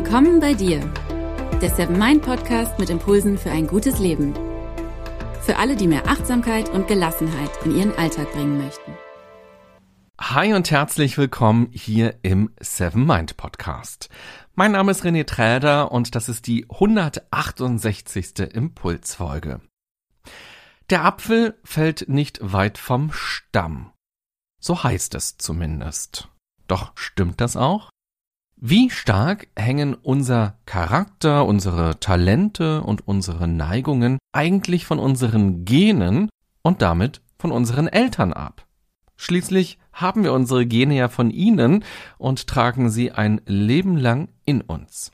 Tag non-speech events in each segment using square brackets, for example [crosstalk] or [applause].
Willkommen bei dir, der Seven Mind Podcast mit Impulsen für ein gutes Leben. Für alle, die mehr Achtsamkeit und Gelassenheit in ihren Alltag bringen möchten. Hi und herzlich willkommen hier im Seven Mind Podcast. Mein Name ist René Träder und das ist die 168. Impulsfolge. Der Apfel fällt nicht weit vom Stamm. So heißt es zumindest. Doch stimmt das auch? Wie stark hängen unser Charakter, unsere Talente und unsere Neigungen eigentlich von unseren Genen und damit von unseren Eltern ab? Schließlich haben wir unsere Gene ja von ihnen und tragen sie ein Leben lang in uns.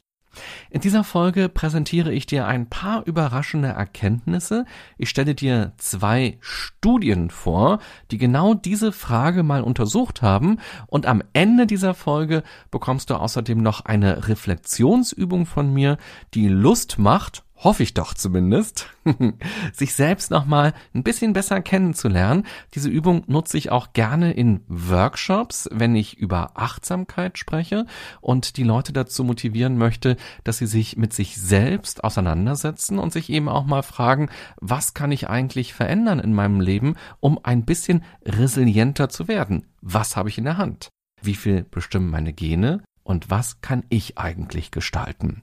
In dieser Folge präsentiere ich dir ein paar überraschende Erkenntnisse. Ich stelle dir zwei Studien vor, die genau diese Frage mal untersucht haben. Und am Ende dieser Folge bekommst du außerdem noch eine Reflexionsübung von mir, die Lust macht, hoffe ich doch zumindest, [laughs] sich selbst nochmal ein bisschen besser kennenzulernen. Diese Übung nutze ich auch gerne in Workshops, wenn ich über Achtsamkeit spreche und die Leute dazu motivieren möchte, dass sie sich mit sich selbst auseinandersetzen und sich eben auch mal fragen, was kann ich eigentlich verändern in meinem Leben, um ein bisschen resilienter zu werden? Was habe ich in der Hand? Wie viel bestimmen meine Gene? Und was kann ich eigentlich gestalten?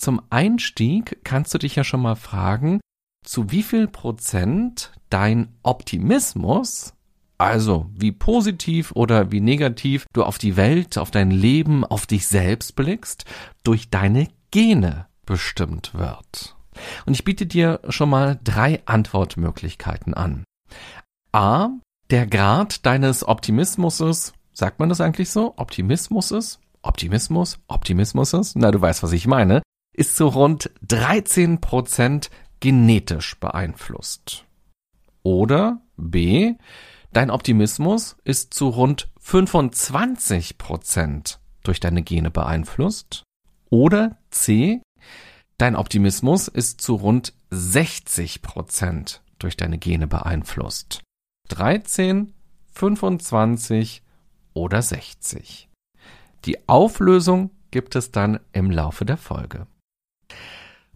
Zum Einstieg kannst du dich ja schon mal fragen, zu wie viel Prozent dein Optimismus, also wie positiv oder wie negativ du auf die Welt, auf dein Leben, auf dich selbst blickst, durch deine Gene bestimmt wird. Und ich biete dir schon mal drei Antwortmöglichkeiten an. A. Der Grad deines Optimismus, sagt man das eigentlich so? Optimismus Optimismus? Optimismus Na, du weißt, was ich meine ist zu rund 13 Prozent genetisch beeinflusst. Oder B, dein Optimismus ist zu rund 25 Prozent durch deine Gene beeinflusst. Oder C, dein Optimismus ist zu rund 60 Prozent durch deine Gene beeinflusst. 13, 25 oder 60. Die Auflösung gibt es dann im Laufe der Folge.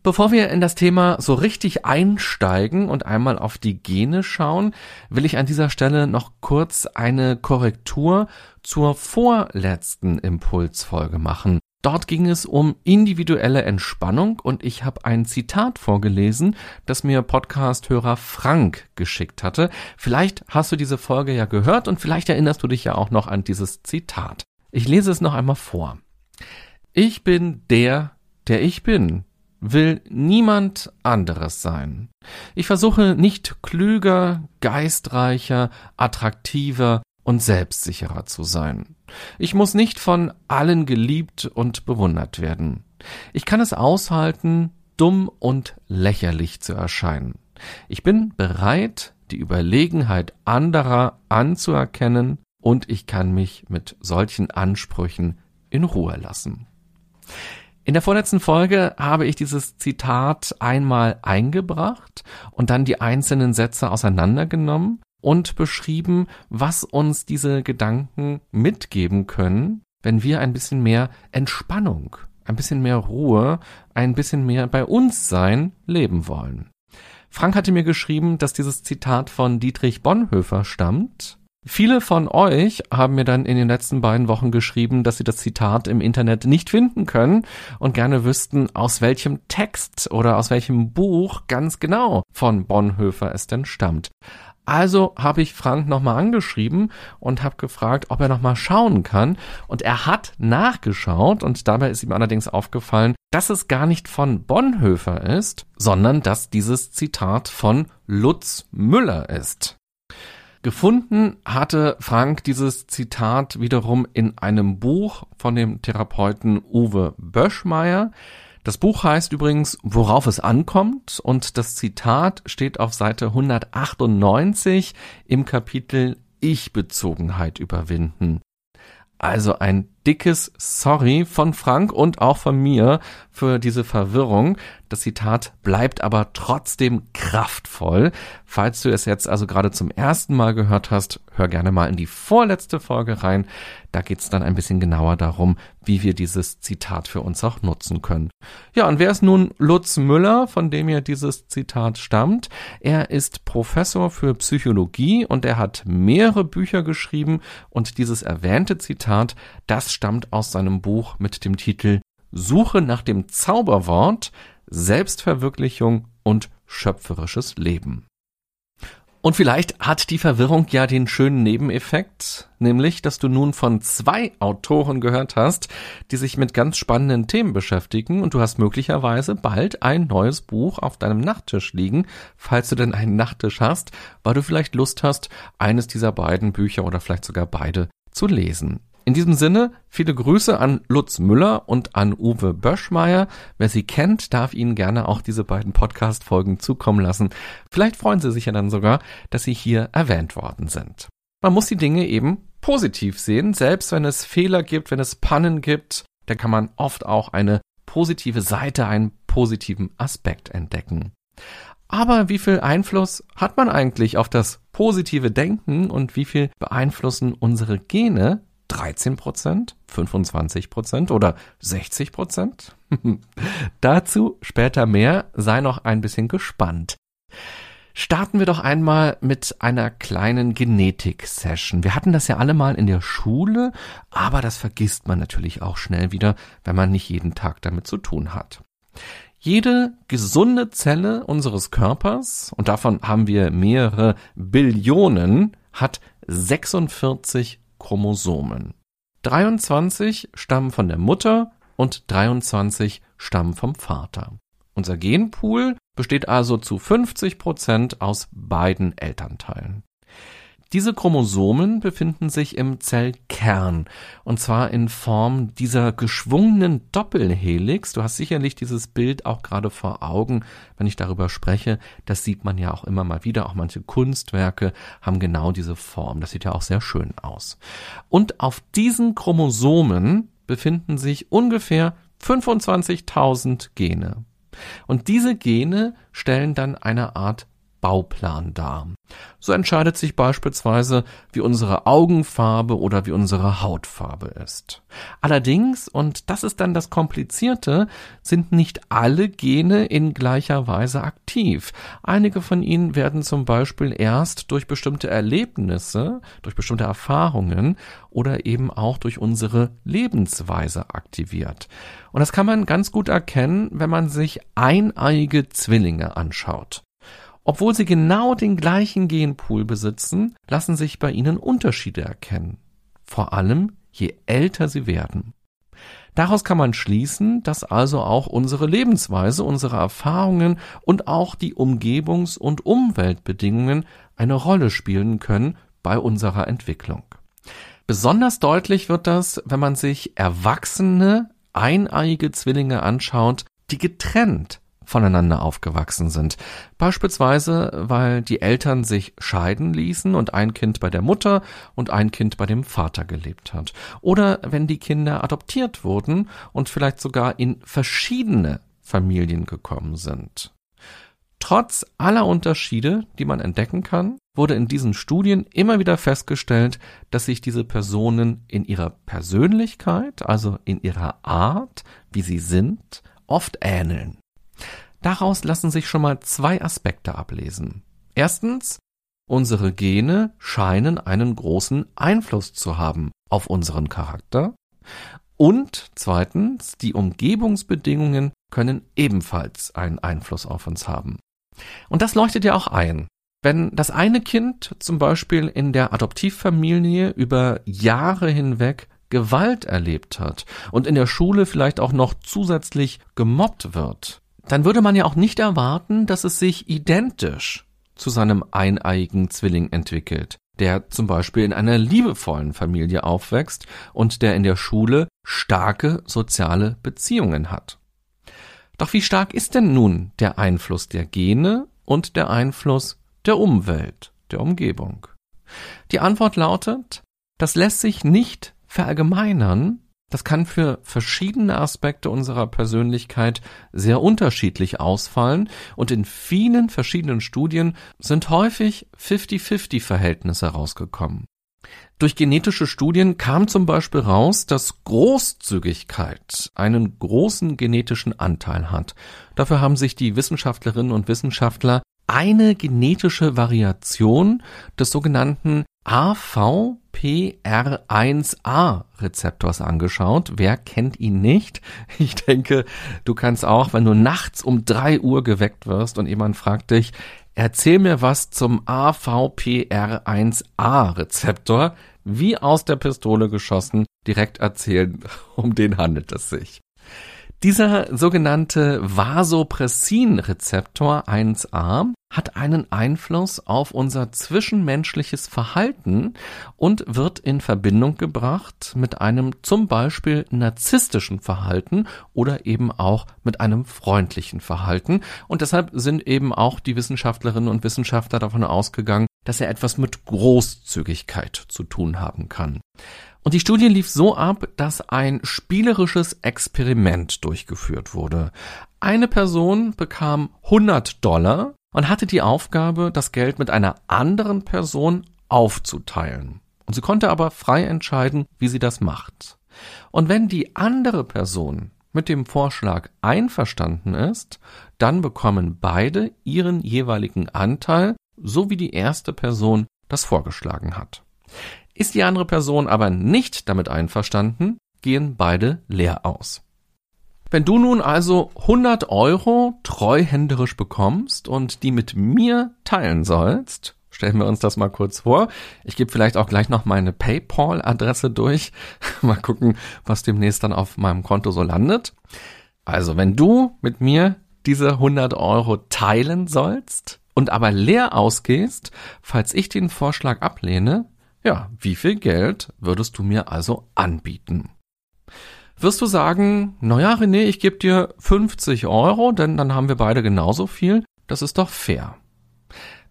Bevor wir in das Thema so richtig einsteigen und einmal auf die Gene schauen, will ich an dieser Stelle noch kurz eine Korrektur zur vorletzten Impulsfolge machen. Dort ging es um individuelle Entspannung und ich habe ein Zitat vorgelesen, das mir Podcast-Hörer Frank geschickt hatte. Vielleicht hast du diese Folge ja gehört und vielleicht erinnerst du dich ja auch noch an dieses Zitat. Ich lese es noch einmal vor. Ich bin der, der ich bin will niemand anderes sein. Ich versuche nicht klüger, geistreicher, attraktiver und selbstsicherer zu sein. Ich muss nicht von allen geliebt und bewundert werden. Ich kann es aushalten, dumm und lächerlich zu erscheinen. Ich bin bereit, die Überlegenheit anderer anzuerkennen und ich kann mich mit solchen Ansprüchen in Ruhe lassen. In der vorletzten Folge habe ich dieses Zitat einmal eingebracht und dann die einzelnen Sätze auseinandergenommen und beschrieben, was uns diese Gedanken mitgeben können, wenn wir ein bisschen mehr Entspannung, ein bisschen mehr Ruhe, ein bisschen mehr bei uns sein leben wollen. Frank hatte mir geschrieben, dass dieses Zitat von Dietrich Bonhoeffer stammt Viele von euch haben mir dann in den letzten beiden Wochen geschrieben, dass sie das Zitat im Internet nicht finden können und gerne wüssten, aus welchem Text oder aus welchem Buch ganz genau von Bonhoeffer es denn stammt. Also habe ich Frank nochmal angeschrieben und habe gefragt, ob er nochmal schauen kann. Und er hat nachgeschaut und dabei ist ihm allerdings aufgefallen, dass es gar nicht von Bonhoeffer ist, sondern dass dieses Zitat von Lutz Müller ist. Gefunden hatte Frank dieses Zitat wiederum in einem Buch von dem Therapeuten Uwe Böschmeier. Das Buch heißt übrigens Worauf es ankommt und das Zitat steht auf Seite 198 im Kapitel Ich-Bezogenheit überwinden. Also ein dickes Sorry von Frank und auch von mir für diese Verwirrung. Das Zitat bleibt aber trotzdem kraftvoll. Falls du es jetzt also gerade zum ersten Mal gehört hast, hör gerne mal in die vorletzte Folge rein. Da geht's dann ein bisschen genauer darum, wie wir dieses Zitat für uns auch nutzen können. Ja, und wer ist nun Lutz Müller, von dem ja dieses Zitat stammt? Er ist Professor für Psychologie und er hat mehrere Bücher geschrieben und dieses erwähnte Zitat, das stammt aus seinem Buch mit dem Titel Suche nach dem Zauberwort, Selbstverwirklichung und schöpferisches Leben. Und vielleicht hat die Verwirrung ja den schönen Nebeneffekt, nämlich, dass du nun von zwei Autoren gehört hast, die sich mit ganz spannenden Themen beschäftigen und du hast möglicherweise bald ein neues Buch auf deinem Nachttisch liegen, falls du denn einen Nachttisch hast, weil du vielleicht Lust hast, eines dieser beiden Bücher oder vielleicht sogar beide zu lesen. In diesem Sinne, viele Grüße an Lutz Müller und an Uwe Böschmeier. Wer sie kennt, darf Ihnen gerne auch diese beiden Podcast-Folgen zukommen lassen. Vielleicht freuen Sie sich ja dann sogar, dass Sie hier erwähnt worden sind. Man muss die Dinge eben positiv sehen, selbst wenn es Fehler gibt, wenn es Pannen gibt, da kann man oft auch eine positive Seite, einen positiven Aspekt entdecken. Aber wie viel Einfluss hat man eigentlich auf das positive Denken und wie viel beeinflussen unsere Gene 13 Prozent, 25 Prozent oder 60 Prozent? [laughs] Dazu später mehr, sei noch ein bisschen gespannt. Starten wir doch einmal mit einer kleinen Genetik-Session. Wir hatten das ja alle mal in der Schule, aber das vergisst man natürlich auch schnell wieder, wenn man nicht jeden Tag damit zu tun hat. Jede gesunde Zelle unseres Körpers, und davon haben wir mehrere Billionen, hat 46 Chromosomen. 23 stammen von der Mutter und 23 stammen vom Vater. Unser Genpool besteht also zu 50 Prozent aus beiden Elternteilen. Diese Chromosomen befinden sich im Zellkern und zwar in Form dieser geschwungenen Doppelhelix. Du hast sicherlich dieses Bild auch gerade vor Augen, wenn ich darüber spreche. Das sieht man ja auch immer mal wieder. Auch manche Kunstwerke haben genau diese Form. Das sieht ja auch sehr schön aus. Und auf diesen Chromosomen befinden sich ungefähr 25.000 Gene. Und diese Gene stellen dann eine Art Bauplan dar. So entscheidet sich beispielsweise, wie unsere Augenfarbe oder wie unsere Hautfarbe ist. Allerdings, und das ist dann das Komplizierte, sind nicht alle Gene in gleicher Weise aktiv. Einige von ihnen werden zum Beispiel erst durch bestimmte Erlebnisse, durch bestimmte Erfahrungen oder eben auch durch unsere Lebensweise aktiviert. Und das kann man ganz gut erkennen, wenn man sich eineiige Zwillinge anschaut. Obwohl sie genau den gleichen Genpool besitzen, lassen sich bei ihnen Unterschiede erkennen. Vor allem, je älter sie werden. Daraus kann man schließen, dass also auch unsere Lebensweise, unsere Erfahrungen und auch die Umgebungs- und Umweltbedingungen eine Rolle spielen können bei unserer Entwicklung. Besonders deutlich wird das, wenn man sich erwachsene, eineiige Zwillinge anschaut, die getrennt voneinander aufgewachsen sind. Beispielsweise, weil die Eltern sich scheiden ließen und ein Kind bei der Mutter und ein Kind bei dem Vater gelebt hat. Oder wenn die Kinder adoptiert wurden und vielleicht sogar in verschiedene Familien gekommen sind. Trotz aller Unterschiede, die man entdecken kann, wurde in diesen Studien immer wieder festgestellt, dass sich diese Personen in ihrer Persönlichkeit, also in ihrer Art, wie sie sind, oft ähneln. Daraus lassen sich schon mal zwei Aspekte ablesen. Erstens, unsere Gene scheinen einen großen Einfluss zu haben auf unseren Charakter. Und zweitens, die Umgebungsbedingungen können ebenfalls einen Einfluss auf uns haben. Und das leuchtet ja auch ein. Wenn das eine Kind zum Beispiel in der Adoptivfamilie über Jahre hinweg Gewalt erlebt hat und in der Schule vielleicht auch noch zusätzlich gemobbt wird, dann würde man ja auch nicht erwarten, dass es sich identisch zu seinem eineigen Zwilling entwickelt, der zum Beispiel in einer liebevollen Familie aufwächst und der in der Schule starke soziale Beziehungen hat. Doch wie stark ist denn nun der Einfluss der Gene und der Einfluss der Umwelt, der Umgebung? Die Antwort lautet, das lässt sich nicht verallgemeinern, das kann für verschiedene Aspekte unserer Persönlichkeit sehr unterschiedlich ausfallen und in vielen verschiedenen Studien sind häufig 50-50 Verhältnisse rausgekommen. Durch genetische Studien kam zum Beispiel raus, dass Großzügigkeit einen großen genetischen Anteil hat. Dafür haben sich die Wissenschaftlerinnen und Wissenschaftler eine genetische Variation des sogenannten AVPR1A-Rezeptors angeschaut. Wer kennt ihn nicht? [laughs] Ich denke, du kannst auch, wenn du nachts um drei Uhr geweckt wirst und jemand fragt dich, erzähl mir was zum AVPR1A-Rezeptor, wie aus der Pistole geschossen, direkt erzählen, [laughs] um den handelt es sich. Dieser sogenannte Vasopressin-Rezeptor 1a hat einen Einfluss auf unser zwischenmenschliches Verhalten und wird in Verbindung gebracht mit einem zum Beispiel narzisstischen Verhalten oder eben auch mit einem freundlichen Verhalten. Und deshalb sind eben auch die Wissenschaftlerinnen und Wissenschaftler davon ausgegangen, dass er etwas mit Großzügigkeit zu tun haben kann. Und die Studie lief so ab, dass ein spielerisches Experiment durchgeführt wurde. Eine Person bekam 100 Dollar und hatte die Aufgabe, das Geld mit einer anderen Person aufzuteilen. Und sie konnte aber frei entscheiden, wie sie das macht. Und wenn die andere Person mit dem Vorschlag einverstanden ist, dann bekommen beide ihren jeweiligen Anteil, so wie die erste Person das vorgeschlagen hat. Ist die andere Person aber nicht damit einverstanden, gehen beide leer aus. Wenn du nun also 100 Euro treuhänderisch bekommst und die mit mir teilen sollst, stellen wir uns das mal kurz vor. Ich gebe vielleicht auch gleich noch meine PayPal-Adresse durch. [laughs] mal gucken, was demnächst dann auf meinem Konto so landet. Also, wenn du mit mir diese 100 Euro teilen sollst und aber leer ausgehst, falls ich den Vorschlag ablehne, ja, wie viel Geld würdest du mir also anbieten? Wirst du sagen, naja, René, ich gebe dir 50 Euro, denn dann haben wir beide genauso viel. Das ist doch fair.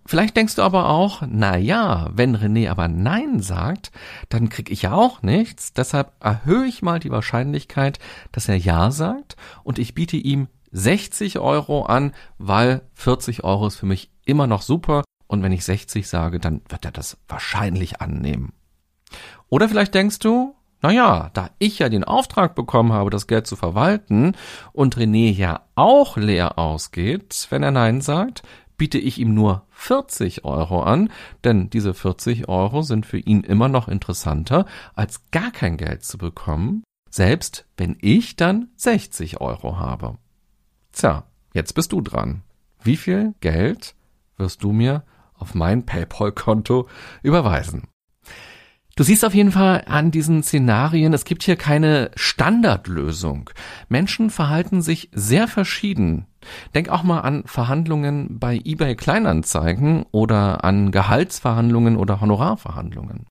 Vielleicht denkst du aber auch, na ja, wenn René aber Nein sagt, dann krieg ich ja auch nichts. Deshalb erhöhe ich mal die Wahrscheinlichkeit, dass er Ja sagt und ich biete ihm 60 Euro an, weil 40 Euro ist für mich immer noch super und wenn ich 60 sage, dann wird er das wahrscheinlich annehmen. Oder vielleicht denkst du, na ja, da ich ja den Auftrag bekommen habe, das Geld zu verwalten und René ja auch leer ausgeht, wenn er Nein sagt, biete ich ihm nur 40 Euro an, denn diese 40 Euro sind für ihn immer noch interessanter, als gar kein Geld zu bekommen, selbst wenn ich dann 60 Euro habe. Tja, jetzt bist du dran. Wie viel Geld wirst du mir auf mein PayPal-Konto überweisen. Du siehst auf jeden Fall an diesen Szenarien, es gibt hier keine Standardlösung. Menschen verhalten sich sehr verschieden. Denk auch mal an Verhandlungen bei eBay Kleinanzeigen oder an Gehaltsverhandlungen oder Honorarverhandlungen.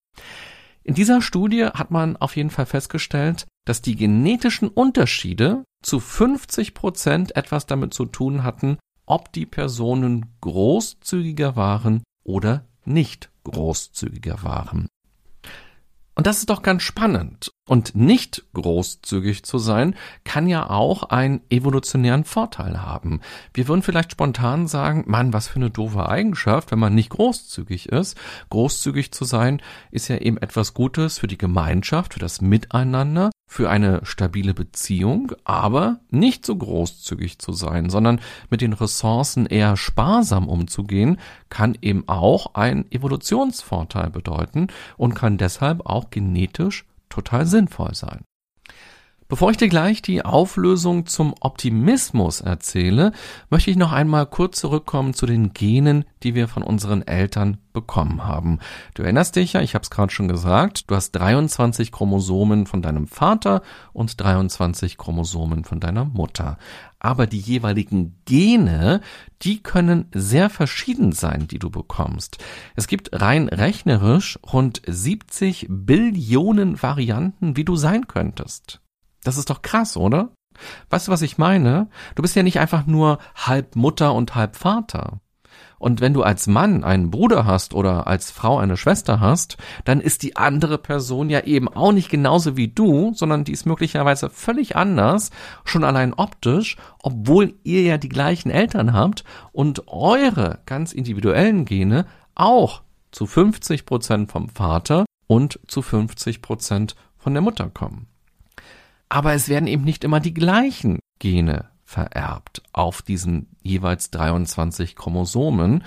In dieser Studie hat man auf jeden Fall festgestellt, dass die genetischen Unterschiede zu 50 Prozent etwas damit zu tun hatten, ob die Personen großzügiger waren oder nicht großzügiger waren. Und das ist doch ganz spannend. Und nicht großzügig zu sein, kann ja auch einen evolutionären Vorteil haben. Wir würden vielleicht spontan sagen, Mann, was für eine doofe Eigenschaft, wenn man nicht großzügig ist. Großzügig zu sein ist ja eben etwas Gutes für die Gemeinschaft, für das Miteinander, für eine stabile Beziehung, aber nicht so großzügig zu sein, sondern mit den Ressourcen eher sparsam umzugehen, kann eben auch ein Evolutionsvorteil bedeuten und kann deshalb auch genetisch total sinnvoll sein. Bevor ich dir gleich die Auflösung zum Optimismus erzähle, möchte ich noch einmal kurz zurückkommen zu den Genen, die wir von unseren Eltern bekommen haben. Du erinnerst dich ja, ich habe es gerade schon gesagt, du hast 23 Chromosomen von deinem Vater und 23 Chromosomen von deiner Mutter. Aber die jeweiligen Gene, die können sehr verschieden sein, die du bekommst. Es gibt rein rechnerisch rund 70 Billionen Varianten, wie du sein könntest. Das ist doch krass, oder? Weißt du, was ich meine? Du bist ja nicht einfach nur halb Mutter und halb Vater. Und wenn du als Mann einen Bruder hast oder als Frau eine Schwester hast, dann ist die andere Person ja eben auch nicht genauso wie du, sondern die ist möglicherweise völlig anders, schon allein optisch, obwohl ihr ja die gleichen Eltern habt und eure ganz individuellen Gene auch zu 50 Prozent vom Vater und zu 50 Prozent von der Mutter kommen. Aber es werden eben nicht immer die gleichen Gene vererbt auf diesen jeweils 23 Chromosomen.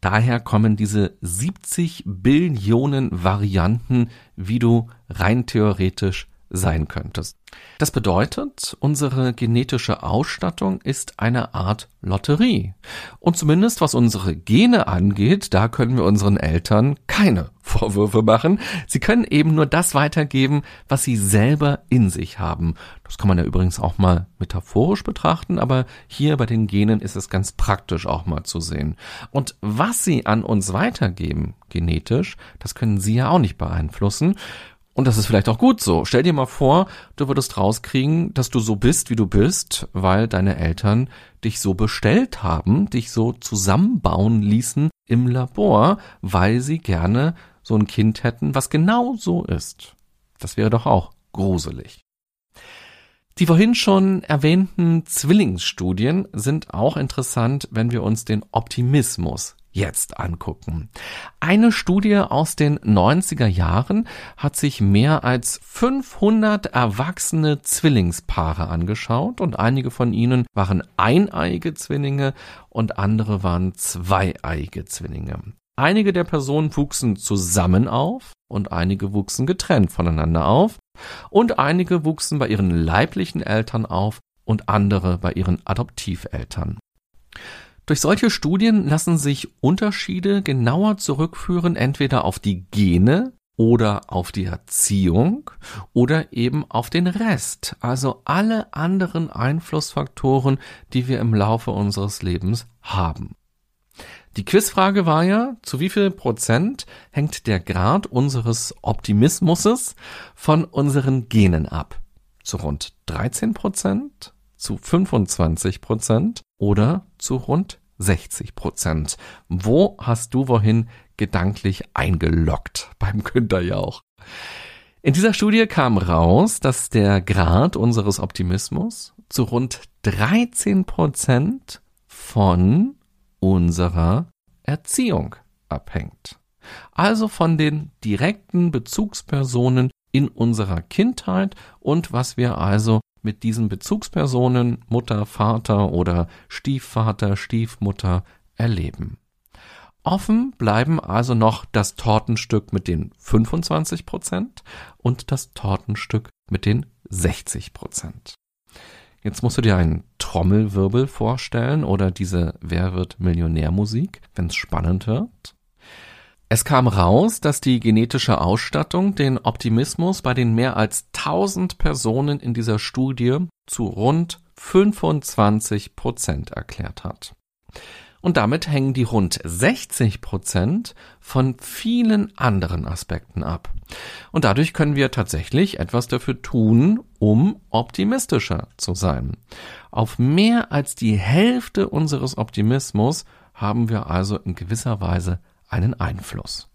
Daher kommen diese 70 Billionen Varianten, wie du rein theoretisch sein könntest. Das bedeutet, unsere genetische Ausstattung ist eine Art Lotterie. Und zumindest was unsere Gene angeht, da können wir unseren Eltern keine [laughs] Vorwürfe machen. Sie können eben nur das weitergeben, was sie selber in sich haben. Das kann man ja übrigens auch mal metaphorisch betrachten, aber hier bei den Genen ist es ganz praktisch auch mal zu sehen. Und was sie an uns weitergeben, genetisch, das können sie ja auch nicht beeinflussen. Und das ist vielleicht auch gut so. Stell dir mal vor, du würdest rauskriegen, dass du so bist, wie du bist, weil deine Eltern dich so bestellt haben, dich so zusammenbauen ließen im Labor, weil sie gerne so ein Kind hätten, was genau so ist. Das wäre doch auch gruselig. Die vorhin schon erwähnten Zwillingsstudien sind auch interessant, wenn wir uns den Optimismus jetzt angucken. Eine Studie aus den 90er Jahren hat sich mehr als 500 erwachsene Zwillingspaare angeschaut und einige von ihnen waren eineiige Zwillinge und andere waren zweieiige Zwillinge. Einige der Personen wuchsen zusammen auf und einige wuchsen getrennt voneinander auf und einige wuchsen bei ihren leiblichen Eltern auf und andere bei ihren Adoptiveltern. Durch solche Studien lassen sich Unterschiede genauer zurückführen, entweder auf die Gene oder auf die Erziehung oder eben auf den Rest, also alle anderen Einflussfaktoren, die wir im Laufe unseres Lebens haben. Die Quizfrage war ja, zu wie viel Prozent hängt der Grad unseres Optimismus von unseren Genen ab? Zu rund 13 Prozent, zu 25 Prozent oder zu rund 60 Prozent. Wo hast du wohin gedanklich eingeloggt [laughs] beim Günter Jauch? In dieser Studie kam raus, dass der Grad unseres Optimismus zu rund 13 Prozent von unserer Erziehung abhängt. Also von den direkten Bezugspersonen in unserer Kindheit und was wir also mit diesen Bezugspersonen Mutter, Vater oder Stiefvater, Stiefmutter erleben. Offen bleiben also noch das Tortenstück mit den 25 Prozent und das Tortenstück mit den 60 Prozent. Jetzt musst du dir einen Trommelwirbel vorstellen oder diese Wer wird Millionärmusik, wenn es spannend wird. Es kam raus, dass die genetische Ausstattung den Optimismus bei den mehr als 1000 Personen in dieser Studie zu rund 25 Prozent erklärt hat. Und damit hängen die rund 60 Prozent von vielen anderen Aspekten ab. Und dadurch können wir tatsächlich etwas dafür tun, um optimistischer zu sein. Auf mehr als die Hälfte unseres Optimismus haben wir also in gewisser Weise einen Einfluss.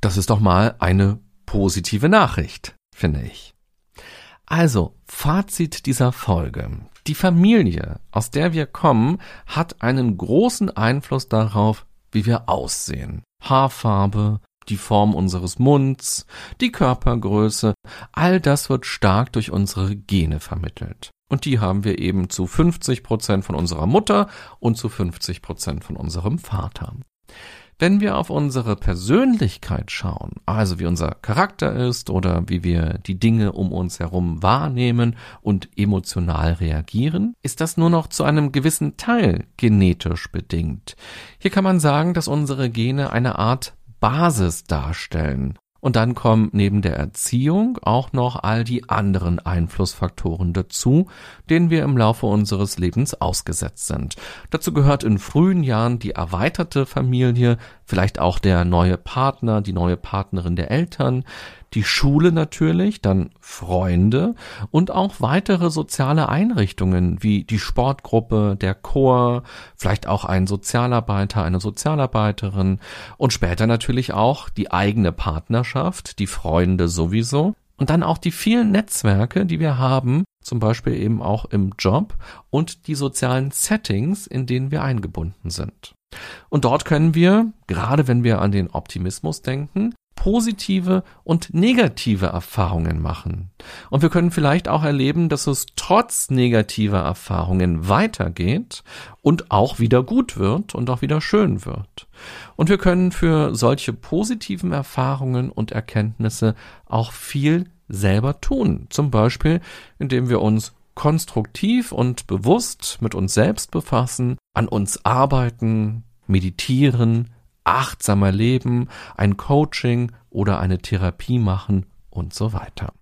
Das ist doch mal eine positive Nachricht, finde ich. Also, Fazit dieser Folge. Die Familie, aus der wir kommen, hat einen großen Einfluss darauf, wie wir aussehen. Haarfarbe, die Form unseres Munds, die Körpergröße, all das wird stark durch unsere Gene vermittelt. Und die haben wir eben zu 50 Prozent von unserer Mutter und zu 50 Prozent von unserem Vater. Wenn wir auf unsere Persönlichkeit schauen, also wie unser Charakter ist oder wie wir die Dinge um uns herum wahrnehmen und emotional reagieren, ist das nur noch zu einem gewissen Teil genetisch bedingt. Hier kann man sagen, dass unsere Gene eine Art Basis darstellen. Und dann kommen neben der Erziehung auch noch all die anderen Einflussfaktoren dazu, denen wir im Laufe unseres Lebens ausgesetzt sind. Dazu gehört in frühen Jahren die erweiterte Familie, vielleicht auch der neue Partner, die neue Partnerin der Eltern, die Schule natürlich, dann Freunde und auch weitere soziale Einrichtungen wie die Sportgruppe, der Chor, vielleicht auch ein Sozialarbeiter, eine Sozialarbeiterin und später natürlich auch die eigene Partnerschaft, die Freunde sowieso und dann auch die vielen Netzwerke, die wir haben, zum Beispiel eben auch im Job und die sozialen Settings, in denen wir eingebunden sind. Und dort können wir, gerade wenn wir an den Optimismus denken, positive und negative Erfahrungen machen. Und wir können vielleicht auch erleben, dass es trotz negativer Erfahrungen weitergeht und auch wieder gut wird und auch wieder schön wird. Und wir können für solche positiven Erfahrungen und Erkenntnisse auch viel selber tun. Zum Beispiel, indem wir uns konstruktiv und bewusst mit uns selbst befassen, an uns arbeiten, meditieren, achtsamer leben, ein Coaching oder eine Therapie machen und so weiter.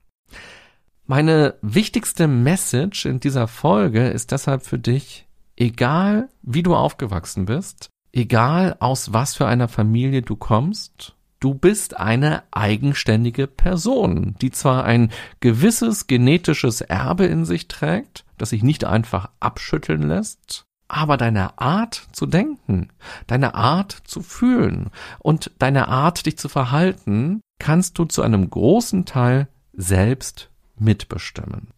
Meine wichtigste Message in dieser Folge ist deshalb für dich, egal wie du aufgewachsen bist, egal aus was für einer Familie du kommst, du bist eine eigenständige Person, die zwar ein gewisses genetisches Erbe in sich trägt, das sich nicht einfach abschütteln lässt, aber deine Art zu denken, deine Art zu fühlen und deine Art, dich zu verhalten, kannst du zu einem großen Teil selbst mitbestimmen.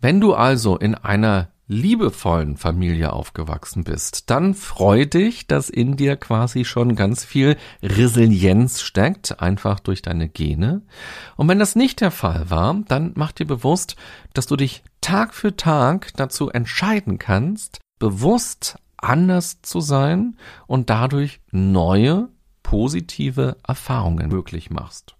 Wenn du also in einer liebevollen Familie aufgewachsen bist, dann freu dich, dass in dir quasi schon ganz viel Resilienz steckt, einfach durch deine Gene. Und wenn das nicht der Fall war, dann mach dir bewusst, dass du dich Tag für Tag dazu entscheiden kannst, bewusst anders zu sein und dadurch neue positive Erfahrungen möglich machst.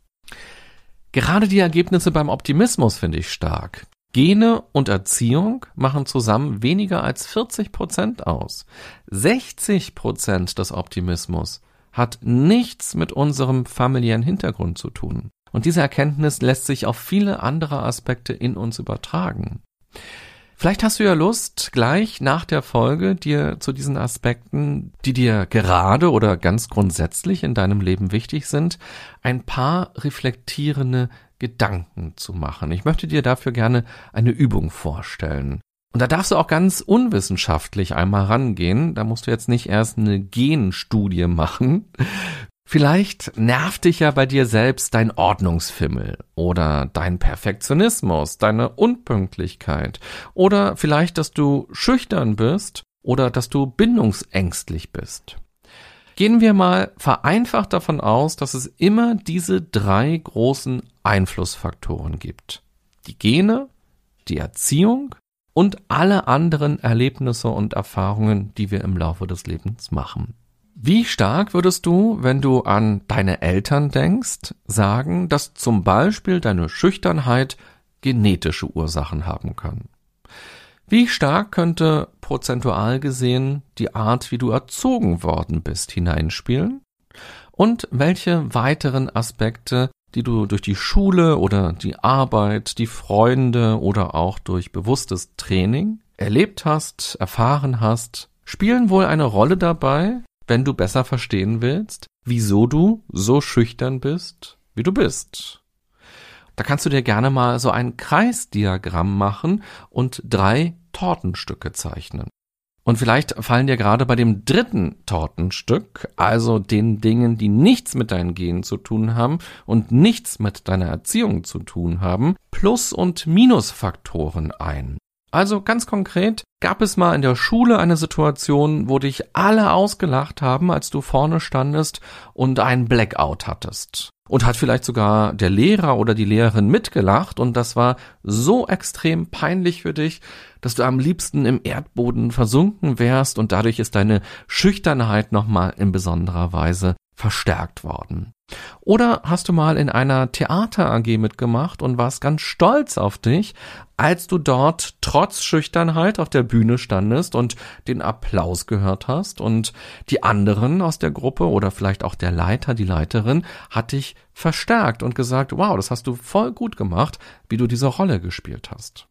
Gerade die Ergebnisse beim Optimismus finde ich stark. Gene und Erziehung machen zusammen weniger als 40 Prozent aus. 60 Prozent des Optimismus hat nichts mit unserem familiären Hintergrund zu tun. Und diese Erkenntnis lässt sich auf viele andere Aspekte in uns übertragen. Vielleicht hast du ja Lust, gleich nach der Folge dir zu diesen Aspekten, die dir gerade oder ganz grundsätzlich in deinem Leben wichtig sind, ein paar reflektierende Gedanken zu machen. Ich möchte dir dafür gerne eine Übung vorstellen. Und da darfst du auch ganz unwissenschaftlich einmal rangehen. Da musst du jetzt nicht erst eine Genstudie [laughs] machen, Vielleicht nervt dich ja bei dir selbst dein Ordnungsfimmel oder dein Perfektionismus, deine Unpünktlichkeit oder vielleicht, dass du schüchtern bist oder dass du bindungsängstlich bist. Gehen wir mal vereinfacht davon aus, dass es immer diese drei großen Einflussfaktoren gibt. Die Gene, die Erziehung und alle anderen Erlebnisse und Erfahrungen, die wir im Laufe des Lebens machen. Wie stark würdest du, wenn du an deine Eltern denkst, sagen, dass zum Beispiel deine Schüchternheit genetische Ursachen haben kann? Wie stark könnte prozentual gesehen die Art, wie du erzogen worden bist, hineinspielen? Und welche weiteren Aspekte, die du durch die Schule oder die Arbeit, die Freunde oder auch durch bewusstes Training erlebt hast, erfahren hast, spielen wohl eine Rolle dabei, wenn du besser verstehen willst, wieso du so schüchtern bist, wie du bist. Da kannst du dir gerne mal so ein Kreisdiagramm machen und drei Tortenstücke zeichnen. Und vielleicht fallen dir gerade bei dem dritten Tortenstück, also den Dingen, die nichts mit deinen Genen zu tun haben und nichts mit deiner Erziehung zu tun haben, Plus- und Minusfaktoren ein. Also ganz konkret, gab es mal in der Schule eine Situation, wo dich alle ausgelacht haben, als du vorne standest und einen Blackout hattest. Und hat vielleicht sogar der Lehrer oder die Lehrerin mitgelacht und das war so extrem peinlich für dich, dass du am liebsten im Erdboden versunken wärst und dadurch ist deine Schüchternheit nochmal in besonderer Weise verstärkt worden. Oder hast du mal in einer Theater AG mitgemacht und warst ganz stolz auf dich, als du dort trotz Schüchternheit auf der Bühne standest und den Applaus gehört hast und die anderen aus der Gruppe oder vielleicht auch der Leiter, die Leiterin hat dich verstärkt und gesagt, wow, das hast du voll gut gemacht, wie du diese Rolle gespielt hast.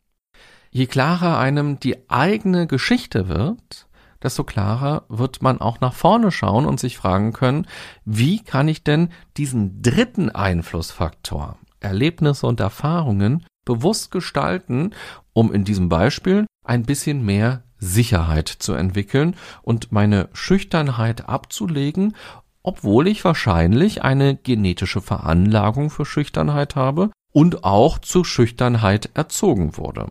Je klarer einem die eigene Geschichte wird, desto klarer wird man auch nach vorne schauen und sich fragen können, wie kann ich denn diesen dritten Einflussfaktor, Erlebnisse und Erfahrungen bewusst gestalten, um in diesem Beispiel ein bisschen mehr Sicherheit zu entwickeln und meine Schüchternheit abzulegen, obwohl ich wahrscheinlich eine genetische Veranlagung für Schüchternheit habe und auch zur Schüchternheit erzogen wurde.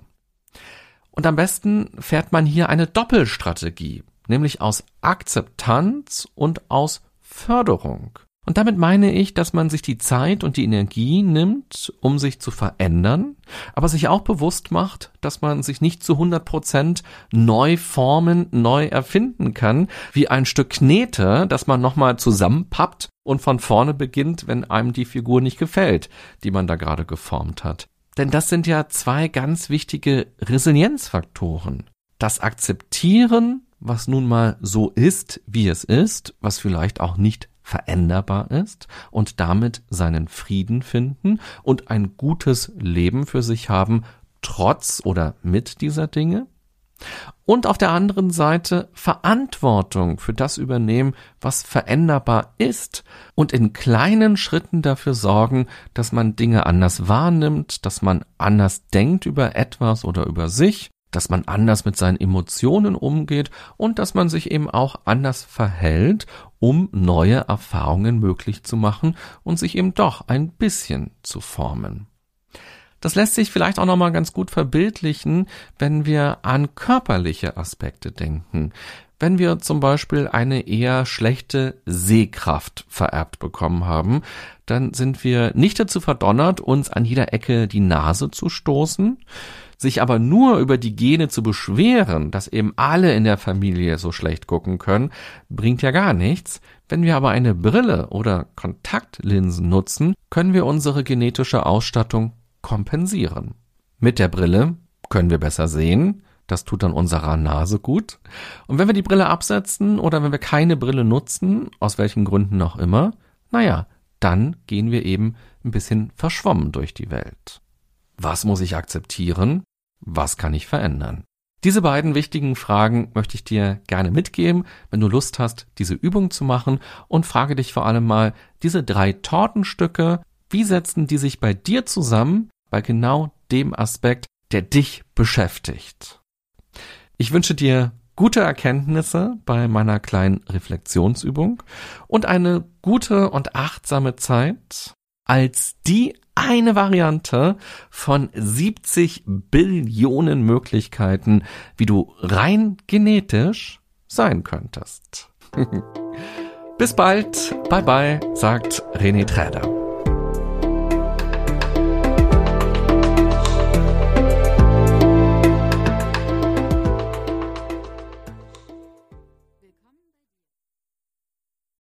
Und am besten fährt man hier eine Doppelstrategie, nämlich aus Akzeptanz und aus Förderung. Und damit meine ich, dass man sich die Zeit und die Energie nimmt, um sich zu verändern, aber sich auch bewusst macht, dass man sich nicht zu 100 Prozent neu formen, neu erfinden kann, wie ein Stück Knete, das man nochmal zusammenpappt und von vorne beginnt, wenn einem die Figur nicht gefällt, die man da gerade geformt hat. Denn das sind ja zwei ganz wichtige Resilienzfaktoren. Das Akzeptieren, was nun mal so ist, wie es ist, was vielleicht auch nicht veränderbar ist und damit seinen Frieden finden und ein gutes Leben für sich haben, trotz oder mit dieser Dinge. Und auf der anderen Seite Verantwortung für das übernehmen, was veränderbar ist und in kleinen Schritten dafür sorgen, dass man Dinge anders wahrnimmt, dass man anders denkt über etwas oder über sich, dass man anders mit seinen Emotionen umgeht und dass man sich eben auch anders verhält, um neue Erfahrungen möglich zu machen und sich eben doch ein bisschen zu formen. Das lässt sich vielleicht auch nochmal ganz gut verbildlichen, wenn wir an körperliche Aspekte denken. Wenn wir zum Beispiel eine eher schlechte Sehkraft vererbt bekommen haben, dann sind wir nicht dazu verdonnert, uns an jeder Ecke die Nase zu stoßen, sich aber nur über die Gene zu beschweren, dass eben alle in der Familie so schlecht gucken können, bringt ja gar nichts. Wenn wir aber eine Brille oder Kontaktlinsen nutzen, können wir unsere genetische Ausstattung kompensieren. Mit der Brille können wir besser sehen, das tut dann unserer Nase gut. Und wenn wir die Brille absetzen oder wenn wir keine Brille nutzen, aus welchen Gründen auch immer, naja, dann gehen wir eben ein bisschen verschwommen durch die Welt. Was muss ich akzeptieren? Was kann ich verändern? Diese beiden wichtigen Fragen möchte ich dir gerne mitgeben, wenn du Lust hast, diese Übung zu machen und frage dich vor allem mal, diese drei Tortenstücke, wie setzen die sich bei dir zusammen, bei genau dem Aspekt, der dich beschäftigt? Ich wünsche dir gute Erkenntnisse bei meiner kleinen Reflexionsübung und eine gute und achtsame Zeit als die eine Variante von 70 Billionen Möglichkeiten, wie du rein genetisch sein könntest. [laughs] Bis bald, bye bye, sagt René Träder.